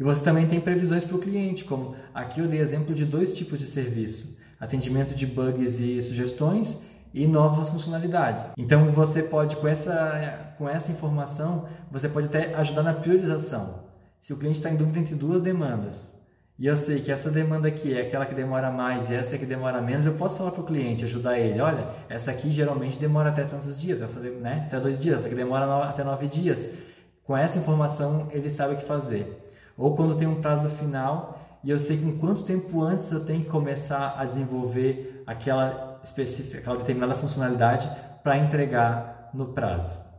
E você também tem previsões para o cliente, como aqui eu dei exemplo de dois tipos de serviço: atendimento de bugs e sugestões e novas funcionalidades. Então você pode com essa com essa informação você pode até ajudar na priorização. Se o cliente está em dúvida entre duas demandas e eu sei que essa demanda aqui é aquela que demora mais e essa que demora menos, eu posso falar para o cliente, ajudar ele, olha, essa aqui geralmente demora até tantos dias, essa, né, até dois dias, essa aqui demora no, até nove dias. Com essa informação ele sabe o que fazer. Ou quando tem um prazo final e eu sei que em quanto tempo antes eu tenho que começar a desenvolver aquela específica, aquela determinada funcionalidade para entregar no prazo.